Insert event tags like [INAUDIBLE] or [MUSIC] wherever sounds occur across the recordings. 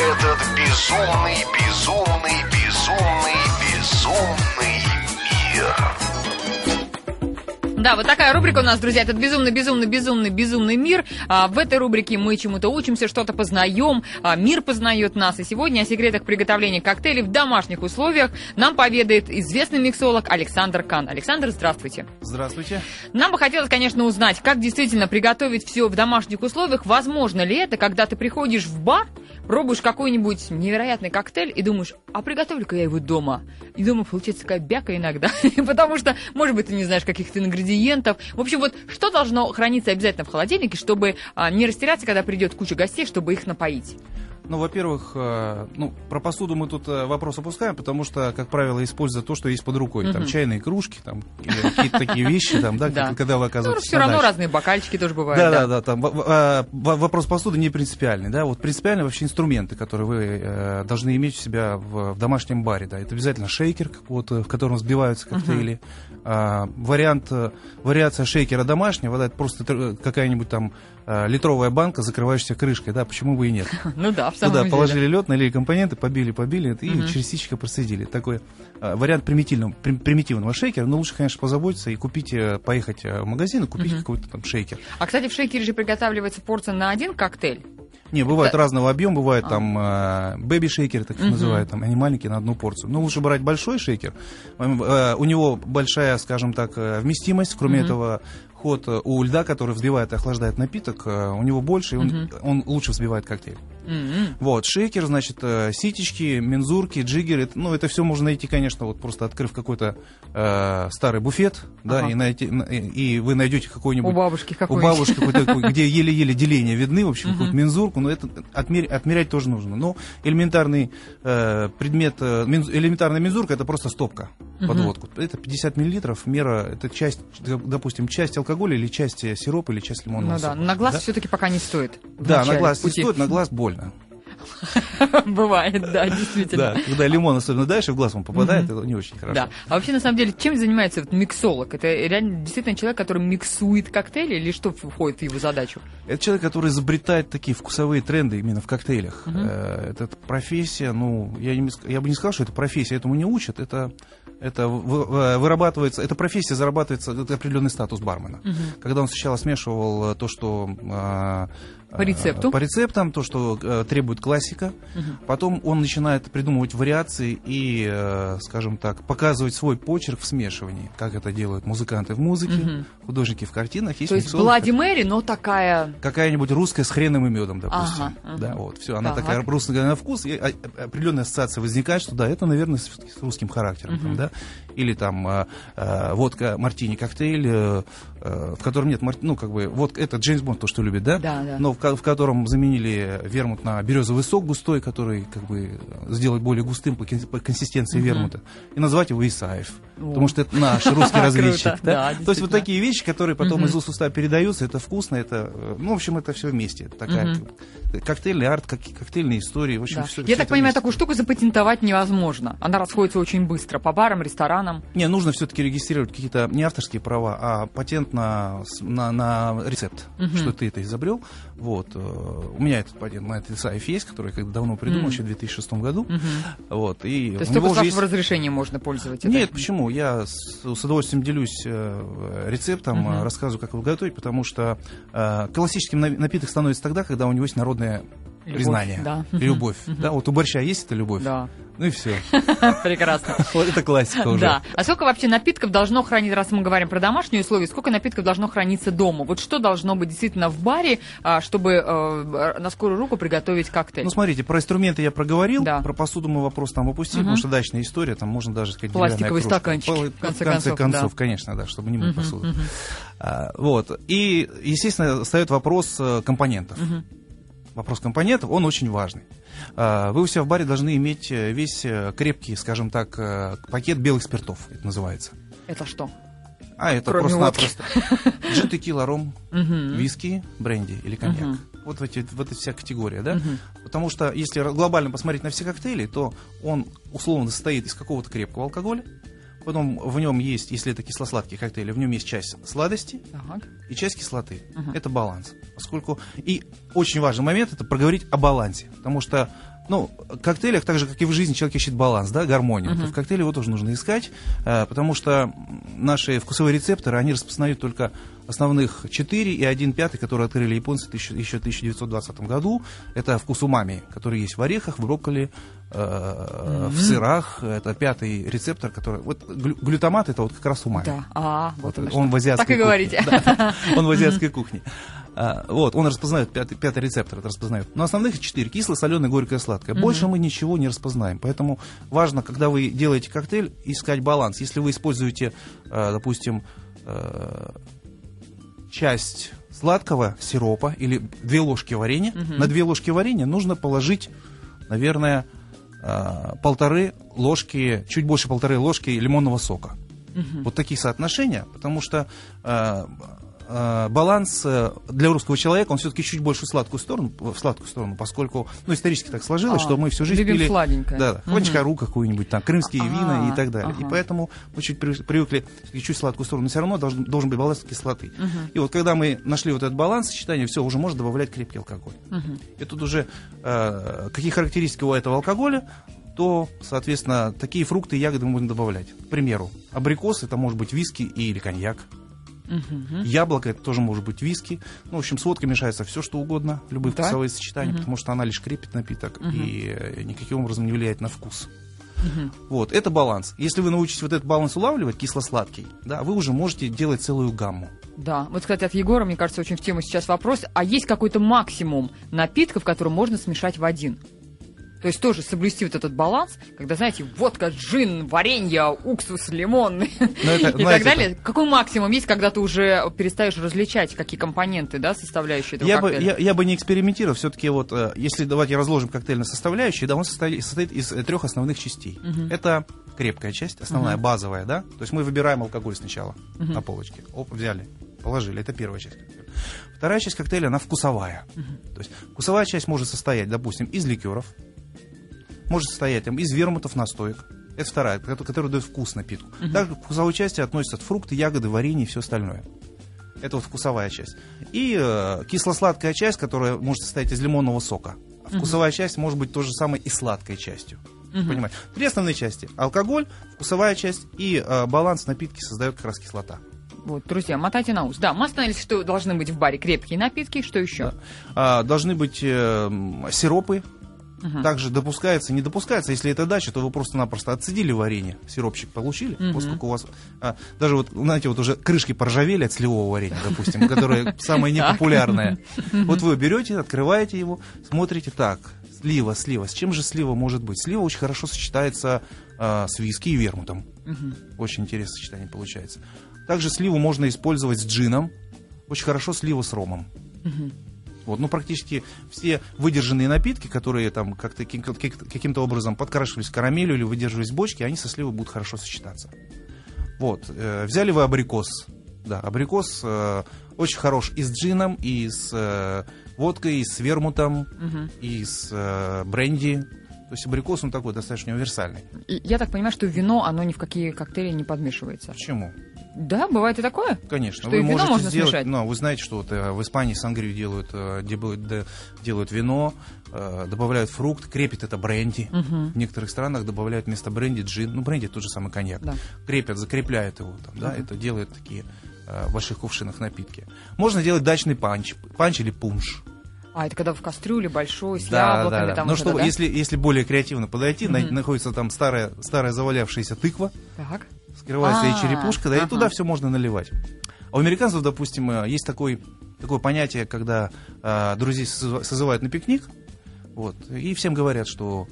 этот безумный, безумный, безумный, безумный мир. Да, вот такая рубрика у нас, друзья. Этот безумный, безумный, безумный, безумный мир. А, в этой рубрике мы чему-то учимся, что-то познаем, а, мир познает нас. И сегодня о секретах приготовления коктейлей в домашних условиях нам поведает известный миксолог Александр Кан. Александр, здравствуйте. Здравствуйте. Нам бы хотелось, конечно, узнать, как действительно приготовить все в домашних условиях. Возможно ли это, когда ты приходишь в бар, пробуешь какой-нибудь невероятный коктейль и думаешь, а приготовлю-ка я его дома. И дома получается такая бяка иногда, [LAUGHS] потому что, может быть, ты не знаешь каких-то ингредиентов. В общем, вот что должно храниться обязательно в холодильнике, чтобы а, не растеряться, когда придет куча гостей, чтобы их напоить? Ну, во-первых, э, ну, про посуду мы тут э, вопрос опускаем, потому что, как правило, используют то, что есть под рукой. Там чайные кружки, там, какие-то такие вещи, там, да, [LAUGHS] Да. когда вы Ну, оказываетесь все на равно разные бокальчики тоже бывают. Да, да, да, там в- вопрос посуды не принципиальный, да, вот принципиально вообще инструменты, которые вы э, должны иметь у себя в, домашнем баре, да, это обязательно шейкер, как вот, э, в котором взбиваются коктейли, А, вариант, э, вариация шейкера домашнего, да, это просто какая-нибудь там э, литровая банка, закрывающаяся крышкой, да, почему бы и нет. [LAUGHS] Ну да, Туда деле. положили лед, налили компоненты, побили, побили и через ситечко процедили. Такой э, вариант примитивного, прим- примитивного шейкера. Но лучше, конечно, позаботиться и купить, э, поехать э, в магазин и купить какой-то там шейкер. А, кстати, в шейкере же приготавливается порция на один коктейль. Не, бывает Да. разного объема, бывает там э, бэби-шейкеры, так их называют, там, они маленькие на одну порцию. Но лучше брать большой шейкер. Э, у него большая, скажем так, э, вместимость. Кроме этого, ход э, у льда, который взбивает и охлаждает напиток, э, у него больше, и он, он лучше взбивает коктейль. М-м. Вот, шейкер, значит, э, ситечки, мензурки, джиггеры. Ну, это все можно найти, конечно, вот просто открыв какой-то э, старый буфет, да, Ага. и, найти, и, вы найдете какой-нибудь... У бабушки У какой-нибудь. бабушки какой-то такой, где еле-еле деления видны, в общем, какую-то мензурку, но это отмер- отмерять тоже нужно. Но элементарный э, предмет, э, элементарная мензурка, это просто стопка под водку. Это 50 миллилитров, мера, это часть, допустим, часть алкоголя или часть э, сиропа или часть лимонного Ну да, сока, на глаз да? все-таки пока не стоит. Да, на глаз не пути. стоит, на глаз больно. [LAUGHS] Бывает, да, действительно. Да, когда лимон особенно дальше в глаз он попадает, это не очень хорошо. Да. А вообще, на самом деле, чем занимается вот миксолог? Это реально действительно человек, который миксует коктейли или что входит в его задачу? Это человек, который изобретает такие вкусовые тренды именно в коктейлях. Э, Это профессия, ну, я, не, я бы не сказал, что это профессия, этому не учат. Это, это вы- вырабатывается, эта профессия зарабатывается, это определенный статус бармена. Когда он сначала смешивал э, то, что... э, По рецепту. По рецептам, то, что э, требует классика. Потом он начинает придумывать вариации и, э, скажем так, показывать свой почерк в смешивании. Как это делают музыканты в музыке, художники в картинах. То есть Блади Мэри, но такая... какая-нибудь русская с хреном и медом, допустим. Ага, ага. Да, вот, все, она Так. такая русская на вкус, и а- определенная ассоциация возникает, что да, это, наверное, с, с русским характером, там, да, или там а, а, водка, мартини, коктейль, э, э, в котором нет, ну, как бы, вот это Джеймс Бонд, то, что любит, да? Да, да. Но в, в котором заменили вермут на березовый сок густой, который, как бы, сделать более густым по, по консистенции вермута, и назвать его Исаев, потому что это наш русский [LAUGHS] разведчик, да? То есть вот такие вещи, которые потом из уст уста передаются, это вкусно, это, э, ну, в общем, это все вместе. Это Такая коктейльный арт, как, коктейльные истории. В общем, всё- Я так понимаю, такую штуку запатентовать невозможно. Она расходится очень быстро по барам, ресторанам. Не, нужно все-таки регистрировать какие-то не авторские права, а патент на, с- на, на рецепт, что ты это изобрел. Вот. э, У меня этот патент на этот Исаев есть, который я когда давно придумал, еще в 2006 году. Вот. И То есть только уже есть- разрешения можно пользоваться. Нет, почему? Я с, с удовольствием делюсь э, рецептом, э, рассказываю, как его готовить, потому что э, классическим на- напиток становится тогда, когда у него есть Любовь, признание. да. Любовь. Да, вот у борща есть эта любовь. Да. Ну и все. [LAUGHS] Прекрасно. [LAUGHS] Вот это классика уже. Да. А сколько вообще напитков должно храниться, раз мы говорим про домашние условия, сколько напитков должно храниться дома? Вот что должно быть действительно в баре, а, чтобы э, на скорую руку приготовить коктейль? Ну, смотрите, про инструменты я проговорил, Да. про посуду мы вопрос там упустили, потому что дачная история, там можно даже сказать... Пластиковые стаканчики, Пол- в конце в конце концов, концов, да. конечно, да, чтобы не мыть посуду. А, вот. И, естественно, встает вопрос э, компонентов. Вопрос компонентов, он очень важный. А, Вы у себя в баре должны иметь э, весь э, крепкий, скажем так, э, пакет белых спиртов, это называется. Это что? А, это просто-напросто. [LAUGHS] Джин, текила, ром, виски, бренди или коньяк. Вот, в эти, вот эта вся категория, да? Потому что если глобально посмотреть на все коктейли, то он условно состоит из какого-то крепкого алкоголя, потом в нем есть, если это кисло-сладкий коктейль, в нем есть часть сладости Так. и часть кислоты. Это баланс. Поскольку... И очень важный момент это проговорить о балансе. Потому что Ну, в коктейлях, так же, как и в жизни, человек ищет баланс, да, гармонию. То в коктейле его тоже нужно искать, э, потому что наши вкусовые рецепторы, они распознают только основных 4 и 1 пятый, которые открыли японцы еще в 1920 году. Это вкус умами, который есть в орехах, в брокколи, в сырах. Это пятый рецептор, который... Вот глю- глютамат это вот как раз умами. Да. А, вот, Вот он что. в азиатской Так и кухне. говорите. Да, [LAUGHS] он в азиатской кухне. А, Вот, он распознает, пятый, пятый рецептор это распознает. Но основных четыре. Кисло, соленое, горькое, сладкое. Больше мы ничего не распознаем. Поэтому важно, когда вы делаете коктейль, искать баланс. Если вы используете, э, допустим, э, часть сладкого сиропа или две ложки варенья, на две ложки варенья нужно положить, наверное, полторы ложки, чуть больше полторы ложки лимонного сока. Вот такие соотношения, потому что э, э, баланс э, для русского человека, он все-таки чуть больше в сладкую сторону, в сладкую сторону, поскольку, ну, исторически так сложилось, А, что мы всю жизнь пили... сладенькое. Да, Мгм. mm какую-нибудь, там, крымские А, вина и так далее. И ага. поэтому мы чуть при- привыкли чуть сладкую сторону, но все равно должен, должен быть баланс кислоты. И вот когда мы нашли вот этот баланс сочетания, все, уже можно добавлять крепкий алкоголь. И тут уже э, какие характеристики у этого алкоголя, то, соответственно, такие фрукты и ягоды мы будем добавлять. К примеру, абрикос это может быть виски или коньяк. Яблоко это тоже может быть виски. Ну, в общем, с водкой мешается все, что угодно, любые Да? вкусовые сочетания, потому что она лишь крепит напиток и э, никаким образом не влияет на вкус. Вот, это баланс. Если вы научитесь вот этот баланс улавливать, кисло-сладкий, да, вы уже можете делать целую гамму. Да, вот, кстати, от Егора, мне кажется, очень в тему сейчас вопрос. А есть какой-то максимум напитков, которые можно смешать в один? То есть тоже соблюсти вот этот баланс, когда, знаете, водка, джин, варенье, уксус, лимон [LAUGHS] и Но это, так знаете, далее. Какой максимум есть, когда ты уже перестаешь различать, какие компоненты, да, составляющие этого Я бы, коктейля? я, я бы не экспериментировал. Все-таки вот, э, если давайте разложим коктейль на составляющие, да, он состоит, состоит из э, трех основных частей. Это крепкая часть, основная, базовая, да. То есть мы выбираем алкоголь сначала на полочке. Оп, взяли, положили. Это первая часть. Вторая часть коктейля, она вкусовая. То есть вкусовая часть может состоять, допустим, из ликеров, может состоять там, из вермутов настоек. Это вторая, кото- которая дает вкус напитку. Также к вкусовой части относятся фрукты, ягоды, варенье и все остальное. Это вот вкусовая часть. И э, кисло-сладкая часть, которая может состоять из лимонного сока. А вкусовая часть может быть то же самое и сладкой частью. Понимаете? Три основные части. Алкоголь, вкусовая часть и э, баланс напитки создает как раз кислота. Вот, друзья, мотайте на ус. Да, мы остановились, что должны быть в баре крепкие напитки. Что еще? Да. А, должны быть э, м, сиропы. Также допускается, не допускается, если это дача, то вы просто-напросто отцедили варенье, сиропчик получили, поскольку у вас а, даже вот, знаете, вот уже крышки поржавели от сливового варенья, допустим, которое [LAUGHS] самое непопулярное. Вот вы берете, открываете его, смотрите, так, слива, слива. С чем же слива может быть? Слива очень хорошо сочетается а, с виски и вермутом. Очень интересное сочетание получается. Также сливу можно использовать с джином. Очень хорошо слива с ромом. Вот, ну, практически все выдержанные напитки, которые там как-то ки- ки- каким-то образом подкрашивались карамелью или выдерживались в бочке, они со сливой будут хорошо сочетаться. Вот, э, взяли вы абрикос. Да, абрикос э, очень хорош и с джином, и с э, водкой, и с вермутом, и с э, бренди. То есть абрикос, он такой достаточно универсальный. И Я так понимаю, что вино, оно ни в какие коктейли не подмешивается. Почему? Да, бывает и такое? Конечно. Что вы и вино можете можно сделать, смешать? ну, вы знаете, что вот, э, в Испании сангрию делают, э, делают, да, делают вино, э, добавляют фрукт, крепит это бренди. В некоторых странах добавляют вместо бренди джин. Ну, бренди тот же самый коньяк. Да. Крепят, закрепляют его там, да, это делают такие в больших кувшинах напитки. Можно делать дачный панч, панч или пунш. А, это когда в кастрюле большой, с яблоками там Но вот что, это, да? если, если более креативно подойти, на- находится там старая, старая завалявшаяся тыква, Так. Скрывается А, и черепушка, да, и туда все можно наливать. А у американцев, допустим, э, есть такой, такое понятие, когда э, друзей созыва- созывают на пикник, вот, и всем говорят, что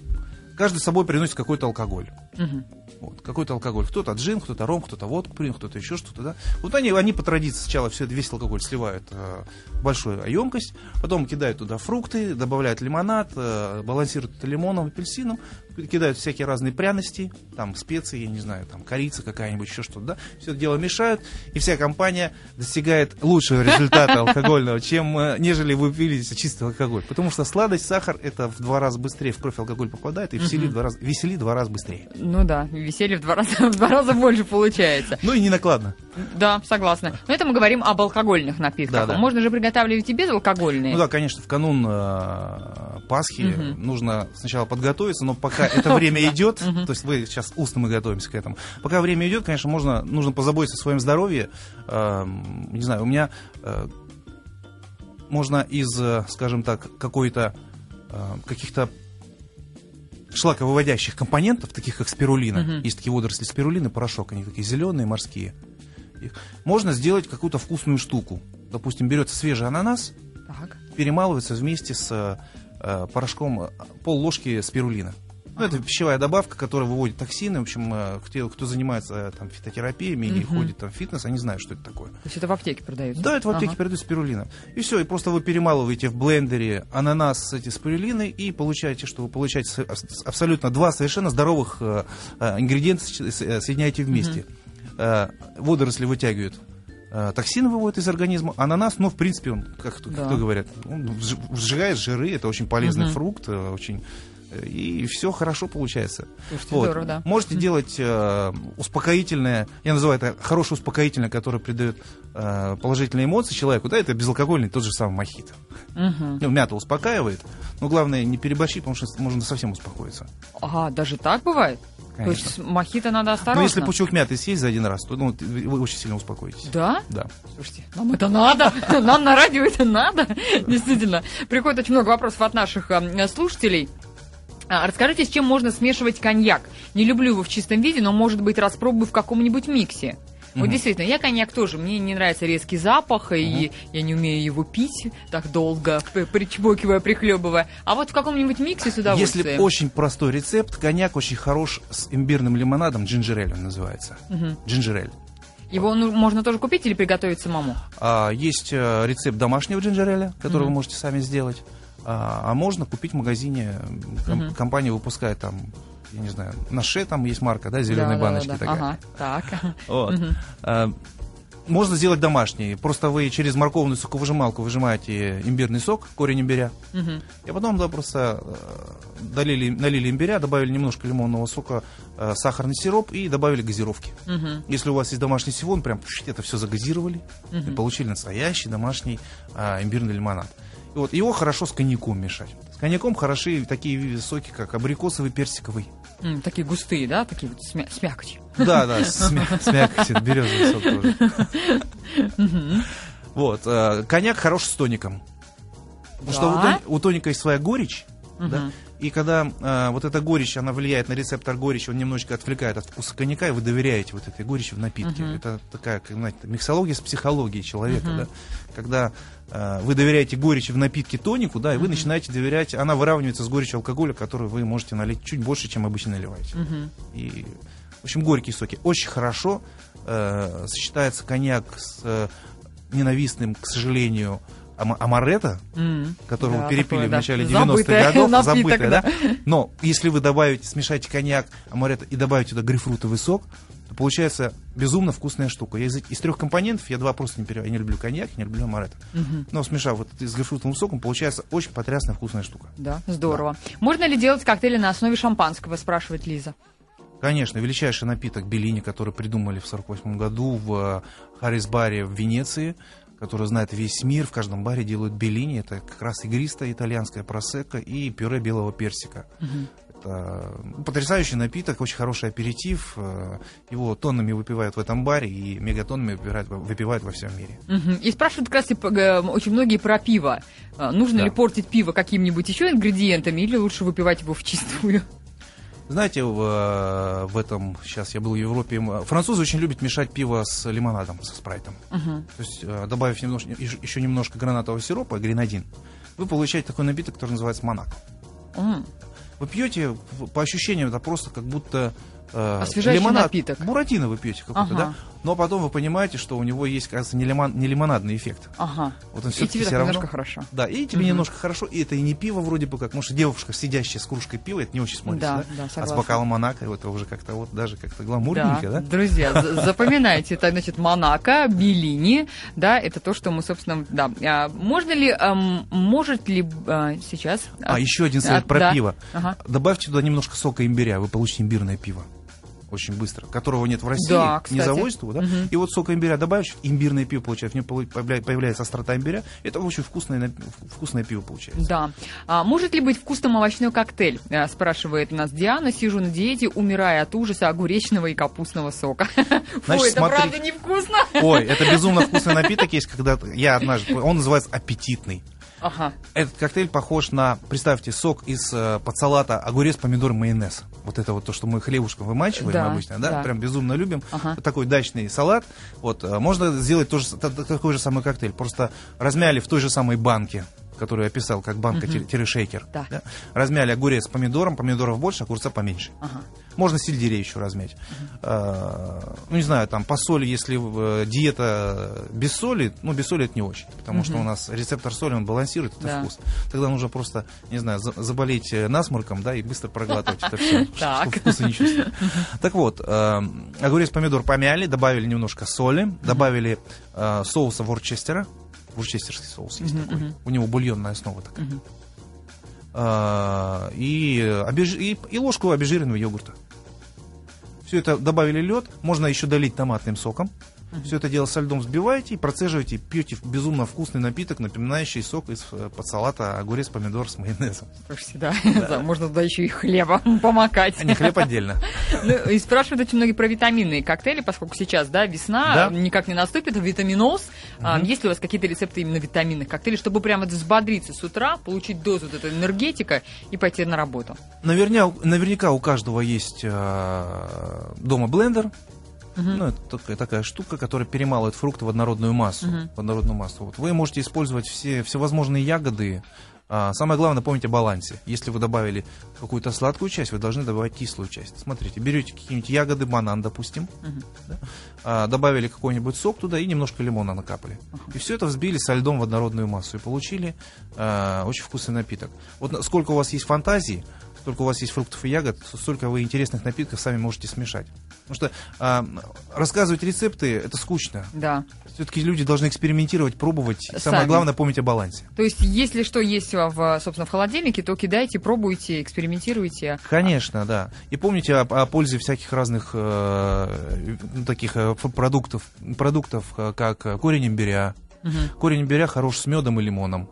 каждый с собой приносит какой-то алкоголь. Мгм. Вот, какой-то алкоголь. Кто-то джин, кто-то ром, кто-то водку принес, кто-то еще что-то, да. Вот они, они по традиции сначала все, весь алкоголь сливают э, в большую емкость, потом кидают туда фрукты, добавляют лимонад, э, балансируют это лимоном, апельсином, кидают всякие разные пряности, там специи, я не знаю, там корица какая-нибудь, еще что-то, да. Все это дело мешают, и вся компания достигает лучшего результата алкогольного, чем э, нежели вы пили чистый алкоголь. Потому что сладость, сахар, это в два раза быстрее в кровь алкоголь попадает, и раза, веселит два раза быстрее. Ну да, веселье в два [LAUGHS] раза, в два раза больше получается. Ну и не накладно. Да, согласна. Но это мы говорим об алкогольных напитках. Да, да. Можно же приготавливать и безалкогольные. Ну да, конечно, в канун э, Пасхи Мгм. нужно сначала подготовиться, но пока это время [LAUGHS] идет, то есть вы сейчас устно мы готовимся к этому. Пока время идет, конечно, можно, нужно позаботиться о своем здоровье. Эм, Не знаю, у меня э, можно из, э, скажем так, какой-то э, каких-то шлаковыводящих компонентов, таких как спирулина, Мгм. есть такие водоросли спирулины, порошок, они такие зеленые, морские. Их- Можно сделать какую-то вкусную штуку. Допустим, берется свежий ананас, Так. перемалывается вместе с э, порошком э, пол ложки спирулина. Ну, это пищевая добавка, которая выводит токсины. В общем, э, те, кто занимается э, там, фитотерапиями или Мгм. ходит там, в фитнес, они знают, что это такое. То есть это в аптеке продается? Да, это в аптеке Ага. передают спирулина. И все, и просто вы перемалываете в блендере ананас с эти спирулиной и получаете, что вы получаете абсолютно два совершенно здоровых э, ингредиента соединяете вместе. Э, водоросли вытягивают токсины выводят из организма. Ананас, ну, в принципе, он, как, кто- Да. кто говорят, он сжигает жиры, это очень полезный Мгм. фрукт, очень и все хорошо получается. Слушайте, Вот. здорово, да. Можете делать э, успокоительное, я называю это хорошее успокоительное, которое придает э, положительные эмоции человеку. Да, это безалкогольный тот же самый мохито. Мгм. Ну, мята успокаивает, но главное не переборщить, потому что можно совсем успокоиться. Ага, даже так бывает? Конечно. То есть мохито надо осторожно? Но если пучок мяты съесть за один раз, то ну, вы очень сильно успокоитесь. Да? Да. Слушайте, нам это надо, [LAUGHS] нам на радио это надо, [LAUGHS] действительно. Приходит очень много вопросов от наших э, слушателей. А, Расскажите, с чем можно смешивать коньяк? Не люблю его в чистом виде, но, может быть, распробую в каком-нибудь миксе. Вот действительно, я коньяк тоже, мне не нравится резкий запах, и я не умею его пить так долго, причмокивая, прихлебывая. А вот в каком-нибудь миксе с удовольствием. Если очень простой рецепт, коньяк очень хорош с имбирным лимонадом, джинджерель он называется. Джинджерель. Его ну, можно тоже купить или приготовить самому? А, есть э, рецепт домашнего джинджереля, который Мгм. вы можете сами сделать. А, а можно купить в магазине. Ком- Мгм. Компания выпускает там, я не знаю, Наше там есть марка, да, зеленые Да-да-да-да. баночки такая. Ага, так. [LAUGHS] Вот. Мгм. А, Можно сделать домашний. Просто вы через морковную соковыжималку выжимаете имбирный сок, корень имбиря. Мгм. И потом да, просто э, долили, налили имбиря, добавили немножко лимонного сока, э, сахарный сироп и добавили газировки. Мгм. Если у вас есть домашний сифон, прям это все загазировали Мгм. и получили настоящий домашний а, имбирный лимонад. Вот его хорошо с коньяком мешать. С коньяком хороши такие соки, как абрикосовый, персиковый. М, Такие густые, да? Такие вот с, мя- с мякотью. Да, да, с, мя- с мякотью, березовый сок тоже. Вот, э, коньяк хорош с тоником. Потому что у, тоника есть своя горечь, да, и когда э, вот эта горечь, она влияет на рецептор горечи, он немножечко отвлекает от вкуса коньяка, и вы доверяете вот этой горечи в напитке. Мгм. Это такая, как, знаете, миксология с психологией человека, Мгм. да. Когда э, вы доверяете горечи в напитке тонику, да, и вы Мгм. начинаете доверять, она выравнивается с горечью алкоголя, который вы можете налить чуть больше, чем обычно наливаете. Мгм. И, в общем, горькие соки. Очень хорошо э, сочетается коньяк с э, ненавистным, к сожалению, амаретто, М. которого Да, перепили такое, в да. начале 90-х Забытое годов, [LAUGHS] напиток, забытое, да. да? Но если вы добавите, смешаете коньяк, амаретто и добавите туда грейпфрутовый сок, то получается безумно вкусная штука. Я из, из трех компонентов я два просто не перевожу. Я не люблю коньяк, не люблю амаретто. Мгм. Но смешав вот с грейпфрутовым соком, получается очень потрясная вкусная штука. Да, здорово. Можно ли делать коктейли на основе шампанского, спрашивает Лиза. Конечно, величайший напиток Беллини, который придумали в 1948 году в э, Харрис-баре в Венеции, который знает весь мир. В каждом баре делают Беллини. Это как раз игристая итальянская просека и пюре белого персика. Это ну, потрясающий напиток, очень хороший аперитив. э, Его тоннами выпивают в этом баре и мегатоннами выпивают, во- выпивают во всем мире. Мгм. И спрашивают как раз п- г- очень многие про пиво. А, Нужно Да. ли портить пиво какими-нибудь еще ингредиентами или лучше выпивать его в чистую? Знаете, в, э, в этом, сейчас я был в Европе, французы очень любят мешать пиво с лимонадом, со спрайтом. Мгм. То есть, э, добавив немножко, еще немножко гранатового сиропа, гренадин, вы получаете такой напиток, который называется монак. М. Вы пьете, по ощущениям, это просто как будто э, Освежающий лимонад. напиток. Буратино вы пьете какой-то, Ага. да? Но потом вы понимаете, что у него есть, кажется, не, лимон- не лимонадный эффект. Ага. Вот он И всё-таки тебе всё равно- немножко хорошо. Да, и тебе Мгм. немножко хорошо, и это и не пиво вроде бы как, потому что девушка, сидящая с кружкой пива, это не очень смотрится, Да, да? да, а с бокалом Монако это уже как-то вот даже как-то гламурненько, да? Друзья, [LAUGHS] за- запоминайте, это значит Монако, Беллини, да, это то, что мы, собственно, да. А можно ли, эм, может ли а, сейчас... А, еще один совет а, про да. пиво. Добавьте туда немножко сока имбиря, вы получите имбирное пиво. Очень быстро, которого нет в России, Да, не завозят его, да? Мгм. И вот сок имбиря добавишь, имбирное пиво получается, в нем появляется острота имбиря, это очень вкусное, вкусное пиво получается. Да. А, может ли быть вкусным овощной коктейль? А, спрашивает нас Диана. Сижу на диете, умирая от ужаса огуречного и капустного сока. [LAUGHS] Фу, это смотри. правда невкусно. Ой, это безумно [LAUGHS] вкусный напиток есть, когда я однажды, он называется аппетитный. Ага. Этот коктейль похож на, представьте, сок из э, под салата огурец, помидор, майонез. Вот это вот то, что мы хлебушком вымачиваем Да, обычно, да? да. Прям безумно любим. Ага. Такой дачный салат. Вот, э, можно сделать тоже, такой же самый коктейль. Просто размяли в той же самой банке которую я описал, как банка-шейкер. Да. Размяли огурец с помидором, помидоров больше, огурца поменьше. Ага. Можно сельдерей еще размять. А, ну, не знаю, там по соли, если э, диета без соли, ну, без соли это не очень, потому что у нас рецептор соли, он балансирует, это Да. вкус. Тогда нужно просто, не знаю, за- заболеть э, насморком, да, и быстро проглатывать это все, чтобы вкуса не чувствовать. Так вот, э, огурец, помидор помяли, добавили немножко соли, добавили э, соуса ворчестера, ворчестерский соус есть такой, у него бульонная основа такая. А, и, обез- и, и ложку обезжиренного йогурта. Все это добавили лед, можно еще долить томатным соком. Все это дело со льдом взбиваете и процеживаете, пьете безумно вкусный напиток, напоминающий сок из э, под салата огурец, помидор с майонезом. Слушайте, да, [LAUGHS] Да, можно туда еще и хлеба [LAUGHS] помакать. А не хлеб отдельно. [LAUGHS] Ну, и спрашивают очень многие про витаминные коктейли, поскольку сейчас, да, весна, Да. никак не наступит, витаминоз. А, есть ли у вас какие-то рецепты именно витаминных коктейлей, чтобы прямо взбодриться с утра, получить дозу вот этой энергетика и пойти на работу? Наверня- наверняка у каждого есть э, дома блендер. Ну, это такая, такая штука, которая перемалывает фрукты в однородную массу. В однородную массу. Вот. Вы можете использовать все всевозможные ягоды. А, самое главное, помните о балансе. Если вы добавили какую-то сладкую часть, вы должны добавить кислую часть. Смотрите, берете какие-нибудь ягоды, банан, допустим, да, а, добавили какой-нибудь сок туда и немножко лимона накапали. И все это взбили со льдом в однородную массу и получили а, очень вкусный напиток. Вот сколько у вас есть фантазии, сколько у вас есть фруктов и ягод, столько вы интересных напитков сами можете смешать. Потому что а, рассказывать рецепты это скучно. Да. Все-таки люди должны экспериментировать, пробовать. И Самое Сами. главное помнить о балансе. То есть, если что есть в, собственно, в холодильнике, то кидайте, пробуйте, экспериментируйте. Конечно, да. И помните о, о пользе всяких разных э, ну, таких э, продуктов, продуктов, э, как э, корень имбиря. Корень имбиря хорош с медом и лимоном.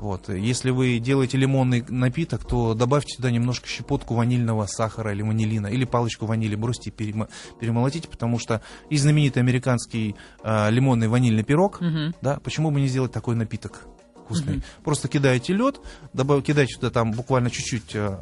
Вот. Если вы делаете лимонный напиток, то добавьте туда немножко щепотку ванильного сахара или ванилина, или палочку ванили. Бросьте и перемо- перемолотите, потому что и знаменитый американский э, лимонный ванильный пирог, да, почему бы не сделать такой напиток вкусный? Просто кидаете лед, добав, кидаете туда там буквально чуть-чуть, э,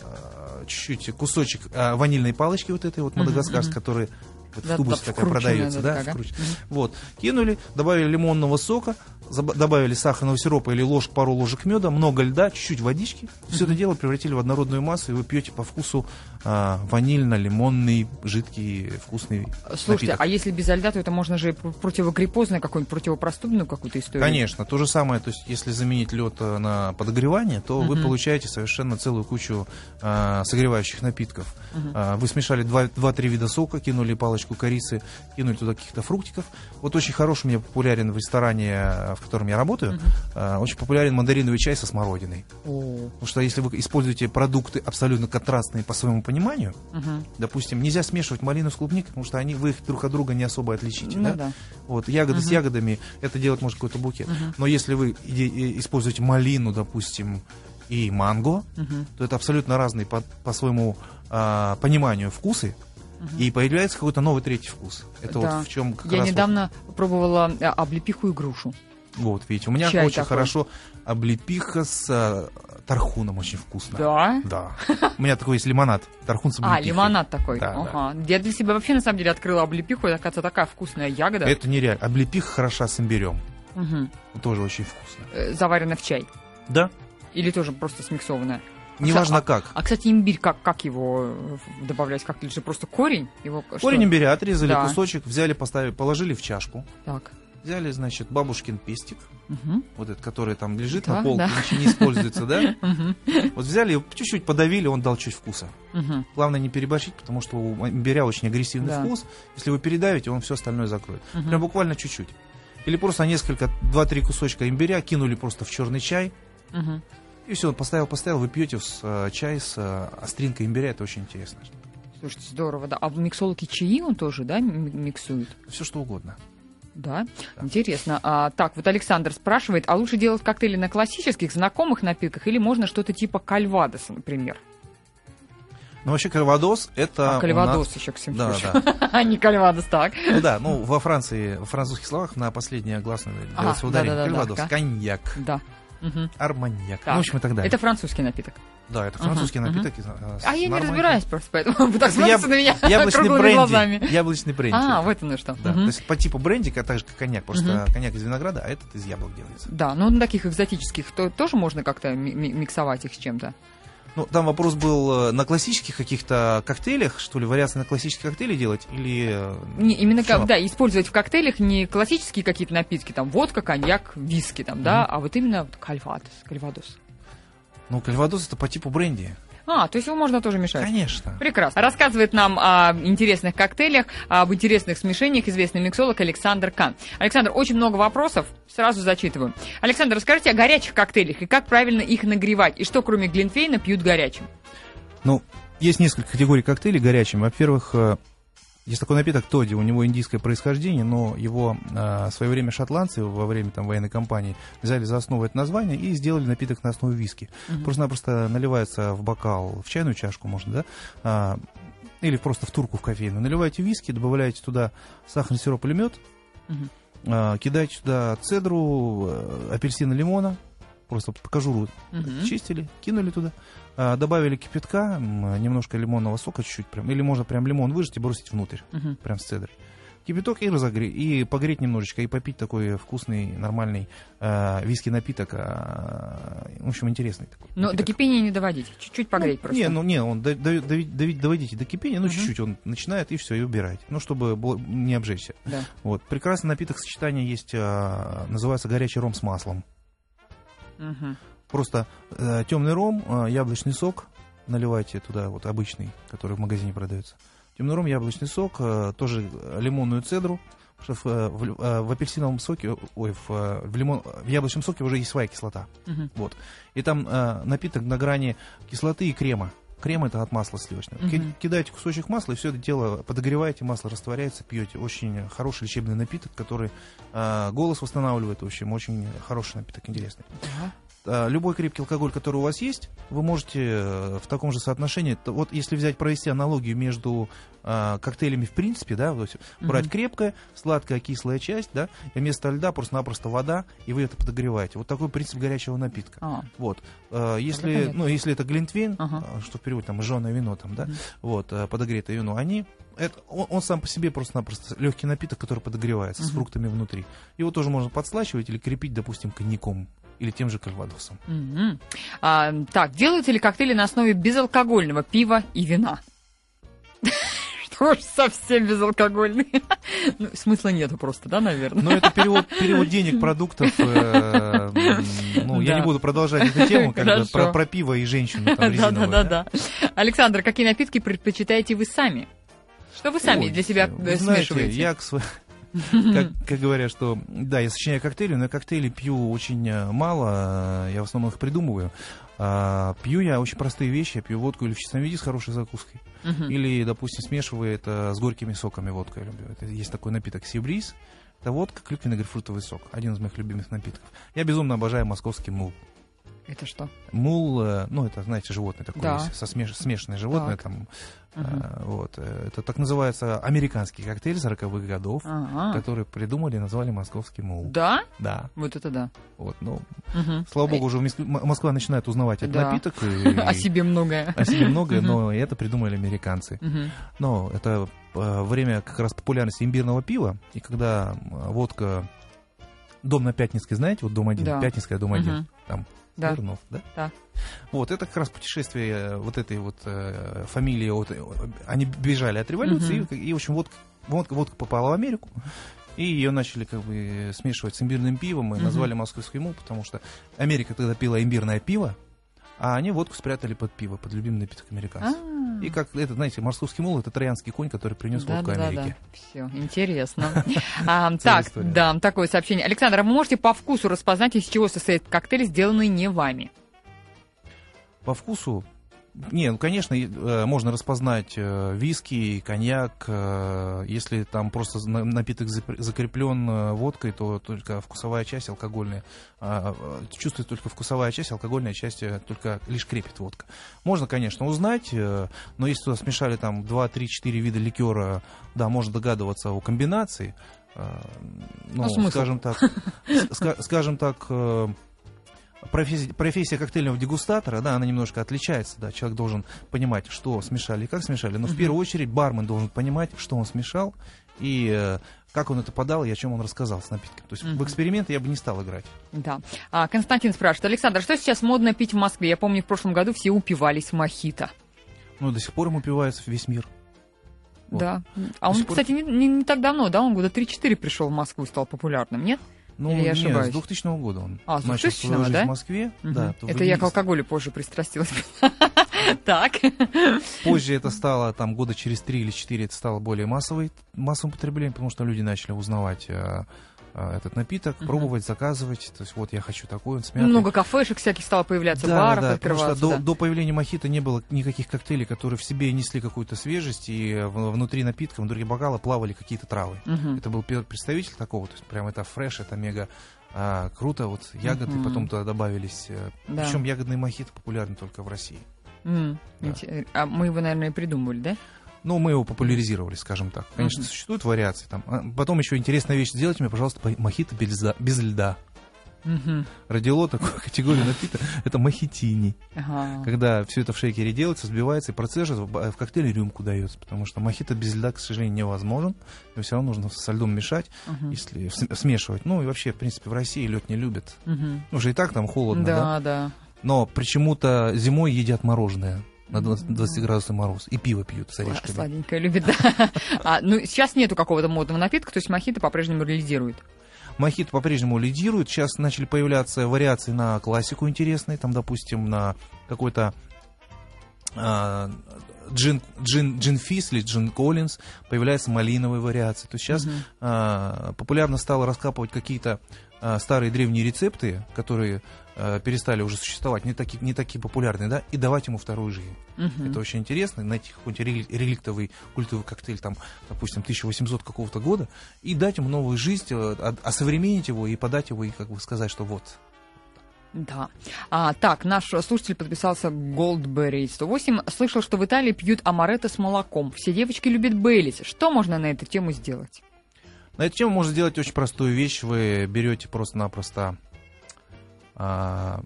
чуть-чуть кусочек э, ванильной палочки вот этой вот мадагаскарской, которая вот в Да, тубусе да, такая продается, да, вкруч- вот, кинули, добавили лимонного сока, добавили сахарного сиропа или ложку, пару ложек меда, много льда, чуть-чуть водички. Все это дело превратили в однородную массу, и вы пьете по вкусу а, ванильно-лимонный, жидкий, вкусный Слушайте, напиток. а если без льда, то это можно же пр- противогриппозную какую-нибудь, противопростудную какую-то историю. Конечно, то же самое, то есть если заменить лед э, на подогревание, то вы получаете совершенно целую кучу а, согревающих напитков. А, вы смешали 2-3 вида сока, кинули палочку корицы, кинули туда каких-то фруктиков. Вот очень хороший у меня популярен в ресторане, э, в котором я работаю, а, очень популярен мандариновый чай со смородиной. О, Потому что если вы используете продукты абсолютно контрастные по своему пониманию, мгм. допустим, нельзя смешивать малину с клубникой, потому что они, вы их друг от друга не особо отличите. Ну да? да. Вот, ягоды с ягодами, это делать может какой-то букет. Но если вы используете малину, допустим, и манго, то это абсолютно разные по, по своему а, пониманию вкусы, и появляется какой-то новый третий вкус. Это Да. вот в чем как Я раз вот- недавно пробовала а, облепиху и грушу. вот, видите, у меня чай очень такой. хорошо облепиха с а, тархуном очень вкусно. Да? Да. У меня такой есть лимонад. Тархун с А, облепихой. лимонад такой. Да, ага. Я для себя вообще на самом деле открыла облепиху, это, оказывается, такая вкусная ягода. Это нереально. Облепиха хороша с имбирем. Мгм. Тоже очень вкусно. Э, Заварена в чай. Да? Или тоже просто смиксованная. Неважно а- как. А, кстати, имбирь, как, как его э, добавлять? Как же просто корень? Его, что? Корень имбиря отрезали Да. кусочек, взяли, поставили, положили в чашку. Так. Взяли, значит, бабушкин пестик, Мгм. вот этот, который там лежит Да, на полке, да. ничего не используется, да? [LAUGHS] Вот взяли, его чуть-чуть подавили, он дал чуть вкуса. Главное не переборщить, потому что у имбиря очень агрессивный вкус. Если вы передавите, он все остальное закроет. Прям буквально чуть-чуть. Или просто несколько, два-три кусочка имбиря кинули просто в черный чай. И все, поставил, поставил, вы пьете с, э, чай с э, остринкой имбиря, это очень интересно. Слушайте, здорово, да. А в миксологе чаи он тоже, да, миксует? Все что угодно. Да, интересно. А, так, вот Александр спрашивает, а лучше делать коктейли на классических, знакомых напитках или можно что-то типа кальвадоса, например? Ну, вообще, кальвадос это... а кальвадос нас- еще к Да, да. [LAUGHS] А не кальвадос, так. Ну да, ну во Франции, в французских словах на последнее гласное делается ударение. Кальвадос, ка- коньяк, Да. Мгм. арманьяк, Так. ну, в общем, и так далее. Это французский напиток. Да, это Ага, французский мгм. напиток. э, с А я не разбираюсь просто, поэтому [LAUGHS] вы так яб- смотрите на меня [LAUGHS] Яблочный бренди. глазами. Яблочный бренди. А, вот оно что. Да, Мгм. то есть по типу бренди, а так же как коньяк, просто Мгм. коньяк из винограда, а этот из яблок делается. Да, ну на таких экзотических то, тоже можно как-то ми- ми- миксовать их с чем-то. Ну, там вопрос был э, на классических каких-то коктейлях, что ли, вариации на классические коктейли делать, или... э, Не, именно, как, да, использовать в коктейлях не классические какие-то напитки, там водка, коньяк, виски, там, да, а вот именно кальвадос, кальвадос. Ну, кальвадос это по типу бренди. А, то есть его можно тоже мешать. Конечно. Прекрасно. Рассказывает нам о интересных коктейлях, об интересных смешениях известный миксолог Александр Кан. Александр, очень много вопросов, сразу зачитываю. Александр, расскажите о горячих коктейлях и как правильно их нагревать, и что кроме глинтвейна пьют горячим. Ну, есть несколько категорий коктейлей горячим. Во-первых, э, есть такой напиток Тоди, у него индийское происхождение, но его э, в свое время шотландцы во время там, военной кампании взяли за основу это название и сделали напиток на основе виски. Просто-напросто наливается в бокал, в чайную чашку можно, да, а, или просто в турку в кофейную. Наливаете виски, добавляете туда сахарный сироп или мед, Мгм. а, кидаете туда цедру, э, апельсина, лимона, просто по кожуру Мгм. чистили, кинули туда, а, добавили кипятка, немножко лимонного сока чуть-чуть, прям, или можно прям лимон выжать и бросить внутрь, Мгм. прям с цедрой. Кипяток и разогреть, и погреть немножечко, и попить такой вкусный, нормальный э, виски напиток. а, в общем, интересный такой. Но до кипения не доводить, чуть-чуть погреть Ну, просто. Не, ну не, он до- до- дови- доводите до кипения, ну Мгм. чуть-чуть он начинает, и все, и убираете. Ну, чтобы не обжечься. Да. Вот. Прекрасный напиток сочетания есть, а, называется горячий ром с маслом. Мгм. Просто э, темный ром, э, яблочный сок, наливайте туда вот обычный, который в магазине продается. Темный ром, яблочный сок, э, тоже лимонную цедру. потому что в, э, в э, в апельсиновом соке, ой, в, э, в, лимон, в яблочном соке уже есть своя кислота. Мгм. Вот. И там э, напиток на грани кислоты и крема. Крем это от масла сливочного. Ки- Мгм. Кидаете кусочек масла, и все это дело подогреваете, масло растворяется, пьете. Очень хороший лечебный напиток, который э, голос восстанавливает. В общем, очень хороший напиток, интересный. А, любой крепкий алкоголь, который у вас есть, вы можете э, в таком же соотношении, вот если взять, провести аналогию между а, коктейлями в принципе, да, то есть брать Мгм. крепкое, сладкая, кислая часть, да, и вместо льда просто-напросто вода, и вы это подогреваете. Вот такой принцип горячего напитка. А, Вот. Э, Если, ну, если это глинтвейн, э, что в переводе там жженое вино, там, да, Мгм. вот, э, подогретое вино, они, это, он, он сам по себе просто-напросто легкий напиток, который подогревается с Мгм. фруктами внутри. Его тоже можно подслачивать или крепить, допустим, коньяком или тем же кальвадосом. Мгм. А, так, делаются ли коктейли на основе безалкогольного пива и вина? [LAUGHS] Что ж, совсем безалкогольный. [LAUGHS] Ну, смысла нету просто, да, наверное? Но это перевод, перевод денег, продуктов. э, ну, я Да. не буду продолжать эту тему, Хорошо. про, про пиво и женщину там резиновую. Да-да-да. Александр, какие напитки предпочитаете вы сами? Что вы сами Ой, для себя вы э, знаете, смешиваете? я к [LAUGHS] как, [LAUGHS] как говорят, что да, я сочиняю коктейли, но я коктейли пью очень э, мало, э, я в основном их придумываю. А, пью я очень простые вещи, я пью водку или в чистом виде с хорошей закуской, или, допустим, смешиваю это с горькими соками водку я люблю. Это есть такой напиток Сибриз, это водка, клюквенный грейпфрутовый сок, один из моих любимых напитков. Я безумно обожаю московский мул. Это что? Мул, э, ну, это, знаете, животное такое, Да. есть, со смеш- смешанное животное, Так. там, Мгм. э, вот, э, это так называется американский коктейль 40-х годов, Ага. который придумали и назвали московский мул. Да? Да, Вот это да. вот, ну, Мгм. слава богу, уже Москва начинает узнавать этот Да. напиток. и- [LAUGHS] О себе многое. о себе многое, но это придумали американцы. Но это время как раз популярности имбирного пива, и когда водка Дом на Пятницкой, знаете, вот дом один, Да. Пятницкая, дом один, там, Да. Смирнов, да? Да. Вот, это как раз путешествие э, вот этой вот э, фамилии, вот, э, они бежали от революции, Мгм. и, и, в общем, водка, водка, водка попала в Америку, и ее начали как бы смешивать с имбирным пивом, и Мгм. назвали московский мул, потому что Америка тогда пила имбирное пиво, а они водку спрятали под пиво, под любимый напиток американцев. А. И как это, знаете, московский мул это троянский конь, который принес водку Америке. Все, интересно. [LAUGHS] [LAUGHS] Так, да, такое сообщение. Александр, а вы можете по вкусу распознать, из чего состоит коктейль, сделанный не вами? По вкусу Не, ну, конечно, э, можно распознать э, виски, коньяк. э, если там просто на- напиток закреплен водкой, то только вкусовая часть алкогольная. а, а, чувствует только вкусовая часть, алкогольная часть только лишь крепит водка. Можно, конечно, узнать, но если туда смешали там 2, 3, 4 вида ликера, да, можно догадываться о комбинации. Ну, А смысл? скажем так, [LAUGHS] скажем так, профессия, профессия коктейльного дегустатора, да, она немножко отличается, да, человек должен понимать, что смешали и как смешали, но в первую очередь бармен должен понимать, что он смешал и э, как он это подал и о чем он рассказал с напитком. То есть в эксперименты я бы не стал играть. Да. А, Константин спрашивает, Александр, что сейчас модно пить в Москве? Я помню, в прошлом году все упивались мохито. Ну, до сих пор им упивается весь мир. Вот. Да. А он, кстати, не, не- не так давно, да? Он года 3-4 пришел в Москву и стал популярным, нет? Ну, Или я нет, ошибаюсь? с 2000 года он А, с начал 2000-го, свою жизнь да? в Москве. Мгм. Да, то это я к алкоголю позже пристрастилась. [LAUGHS] Так. Позже это стало, там, года через три или четыре это стало более массовой, массовым потреблением, потому что люди начали узнавать э, этот напиток, пробовать, заказывать. То есть вот я хочу такой, он с мятой. Много кафешек всяких стало появляться, Да, баров да, потому что открываться. до, да. до появления мохито не было никаких коктейлей, которые в себе несли какую-то свежесть, и внутри напитка, внутри бокала плавали какие-то травы. Мгм. Это был первый представитель такого, то есть прям это фреш, это мега а, круто, вот ягоды Мгм. потом туда добавились. э, Да. Причем ягодные мохито популярны только в России. М, Да. инте- А мы его, наверное, и придумали, да? Ну, мы его популяризировали, скажем так. Конечно, Мгм. существуют вариации. Там. А Потом еще интересная вещь. Сделайте мне, пожалуйста, по- мохито без льда. Без льда. Мгм. Родило такую [LAUGHS] категорию напитка. Это мохитини. Ага. Когда все это в шейкере делается, взбивается и процежит, в в коктейле рюмку дается. Потому что мохито без льда, к сожалению, невозможен. И все равно нужно со льдом мешать, Мгм. если см- смешивать. Ну и вообще, в принципе, в России лед не любят. Ну, уже и так там холодно, да? Да, да. Но почему-то зимой едят мороженое на 20-градусный мороз. И пиво пьют с орешками. Сладенькое любит, да. [LAUGHS] А, ну, сейчас нету какого-то модного напитка, то есть мохито по-прежнему реализирует. Мохито по-прежнему лидирует. Сейчас начали появляться вариации на классику интересные. Там, допустим, на какой-то а, джин, джин, джин Фис или джин Коллинз появляются малиновые вариации. То есть сейчас Мгм. а, популярно стало раскапывать какие-то а, старые древние рецепты, которые а, перестали уже существовать, не такие, не такие популярные, да, и давать ему вторую жизнь. Мгм. Это очень интересно, найти какой-нибудь рели- реликтовый культовый коктейль, там, допустим, 1800 какого-то года, и дать ему новую жизнь, э, осовременить его и подать его, и как бы сказать, что вот. Да. А, так, наш слушатель подписался Goldberry 108. Слышал, что в Италии пьют амаретто с молоком. Все девочки любят Бейлис. Что можно на эту тему сделать? На эту тему можно сделать очень простую вещь. Вы берете просто-напросто, а,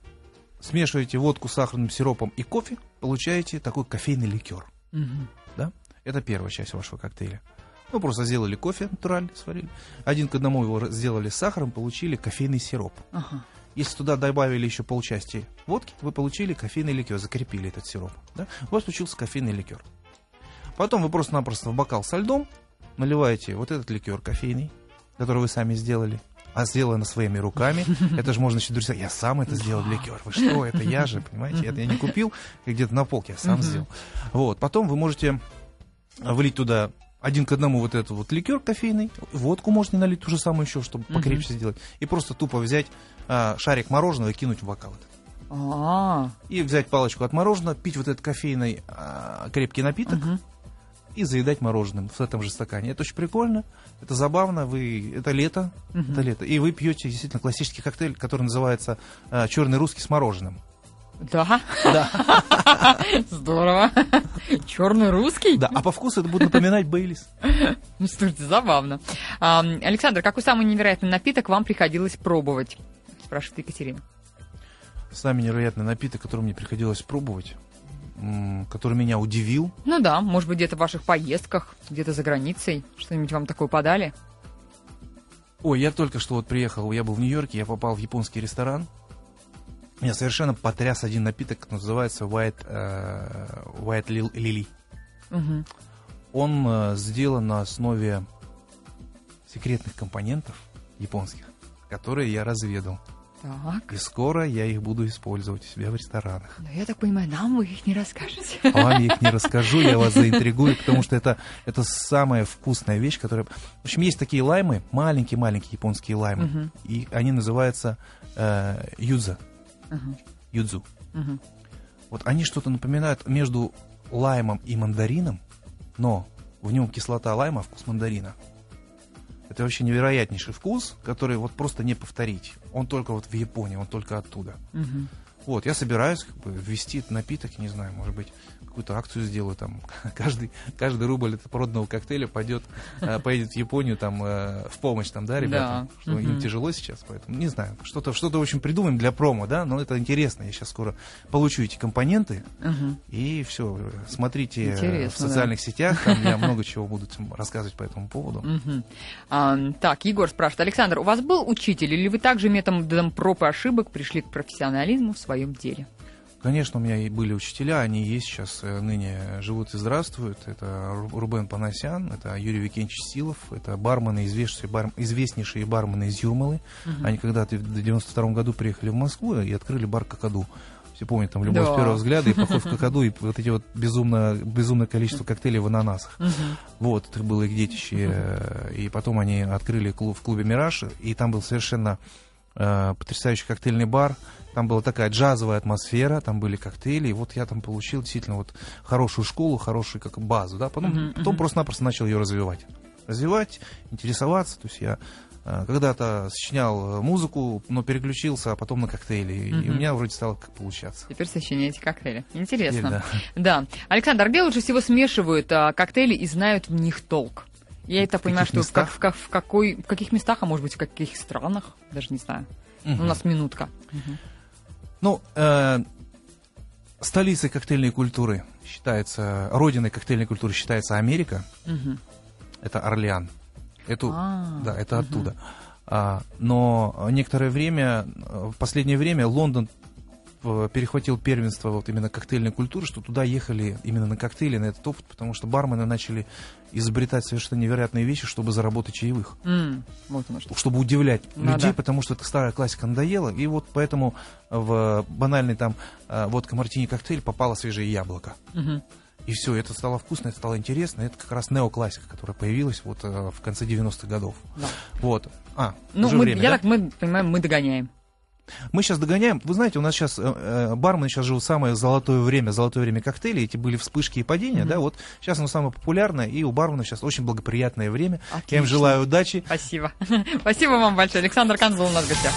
смешиваете водку с сахарным сиропом и кофе, получаете такой кофейный ликер. Мгм. Да? Это первая часть вашего коктейля. Ну, просто сделали кофе натурально, сварили. Один к одному его сделали с сахаром, получили кофейный сироп. Ага. Если туда добавили еще полчасти водки, вы получили кофейный ликер, закрепили этот сироп. Да? У вас получился кофейный ликер. Потом вы просто-напросто в бокал со льдом наливаете вот этот ликер кофейный, который вы сами сделали, а сделано своими руками. [LAUGHS] Это же можно еще друзья. Я сам это сделал ликер. Вы что, это я же, понимаете? Это я не купил где-то на полке, я сам сделал. Вот. Потом вы можете влить туда один к одному вот этот вот ликер кофейный, водку можно налить ту же самую еще, чтобы покрепче сделать, и просто тупо взять а, шарик мороженого и кинуть в бокал. этот. А, И взять палочку от мороженого, пить вот этот кофейный а, крепкий напиток мгм. И заедать мороженым в этом же стакане. Это очень прикольно, это забавно, вы, это лето, Мгм. это лето, и вы пьете действительно классический коктейль, который называется черный русский с мороженым. Да. [LAUGHS] Здорово. Черный русский? Да, а по вкусу это будет напоминать Бейлис. Ну, слушайте, забавно. Александр, какой самый невероятный напиток вам приходилось пробовать? Спрашивает Екатерина. Самый невероятный напиток, который мне приходилось пробовать, который меня удивил. Ну да, может быть, где-то в ваших поездках, где-то за границей, что-нибудь вам такое подали? Ой, я только что вот приехал, я был в Нью-Йорке, я попал в японский ресторан. Меня совершенно потряс один напиток, называется White, э, White Lil- Lily. Мгм. Он э, сделан на основе секретных компонентов японских, которые я разведал. Так. И скоро я их буду использовать у себя в ресторанах. Ну, я так понимаю, нам вы их не расскажете. А вам я их не [LAUGHS] расскажу, я вас заинтригую, потому что это, это самая вкусная вещь, которая... В общем, есть такие лаймы, маленькие-маленькие японские лаймы, Мгм. и они называются э, юза, Мгм. юдзу. Мгм. Вот они что-то напоминают между лаймом и мандарином, но в нем кислота лайма, а вкус мандарина. Это вообще невероятнейший вкус, который вот просто не повторить. Он только вот в Японии, он только оттуда. Мгм. Вот, я собираюсь как бы, ввести этот напиток, не знаю, может быть, какую-то акцию сделаю, там, [LAUGHS] каждый, каждый рубль от проданного коктейля пойдет, э, поедет в Японию, там, э, в помощь, там, да, ребятам, Да. что им тяжело сейчас, поэтому, не знаю, что-то, что-то, в общем, придумаем для промо, да, но это интересно, я сейчас скоро получу эти компоненты, и все, смотрите э, в Интересно, социальных сетях, там я [LAUGHS] много чего буду рассказывать по этому поводу. А, так, Егор спрашивает, Александр, у вас был учитель или вы также методом проб и ошибок пришли к профессионализму в своем деле? Конечно, у меня и были учителя, они есть сейчас, э, ныне живут и здравствуют. Это Ру- Рубен Панасян, это Юрий Викентьевич Силов, это бармены, известнейшие, бар- известнейшие бармены из Юрмалы. Они когда-то в 92 году приехали в Москву и открыли бар «Какаду». Все помнят, там «Любовь Да. с первого взгляда» и «Поход в [LAUGHS] Какаду», и вот эти вот безумно, безумное количество коктейлей в ананасах. Мгм. Вот, это было их детище. э, И потом они открыли клуб в клубе «Мираж», и там был совершенно э, потрясающий коктейльный бар. Там была такая джазовая атмосфера, там были коктейли, и вот я там получил действительно вот хорошую школу, хорошую как базу, да, потом, Мгм, потом мгм. просто-напросто начал ее развивать. Развивать, интересоваться, то есть я э, когда-то сочинял э, музыку, но переключился, а потом на коктейли, и Мгм. у меня вроде стало как получаться. Теперь сочиняете коктейли. Интересно. Теперь, Да. Александр, где лучше всего смешивают а, коктейли и знают в них толк? Я это В понимаю, что местах? в как- в какой, в каких местах, а может быть в каких странах, даже не знаю. Мгм. У нас минутка. Мгм. Ну, э, столицей коктейльной культуры считается, родиной коктейльной культуры считается Америка, Мгм. это Орлеан. Эту, А, да, это мгм. оттуда. А, но некоторое время, э, в последнее время Лондон перехватил первенство вот именно коктейльной культуры, что туда ехали именно на коктейли, на этот опыт, потому что бармены начали изобретать совершенно невероятные вещи, чтобы заработать чаевых М, Вот оно что. чтобы удивлять Ну людей, да. потому что это старая классика надоела, и вот поэтому в банальный там э, водка мартини коктейль попало свежее яблоко. Мгм. И все, это стало вкусно, это стало интересно. Это как раз неоклассика, которая появилась вот э, в конце 90-х годов. Да. Вот. А, Ну, мы, время, я да? так мы понимаем, мы догоняем. Мы сейчас догоняем. Вы знаете, у нас сейчас э, э, бармены сейчас живут самое золотое время, золотое время коктейлей. Эти были вспышки и падения, Мгм. да, вот сейчас оно самое популярное, и у барменов сейчас очень благоприятное время. Я им Отлично. желаю удачи. Спасибо. [LAUGHS] Спасибо вам большое. Александр Канзел у нас в гостях.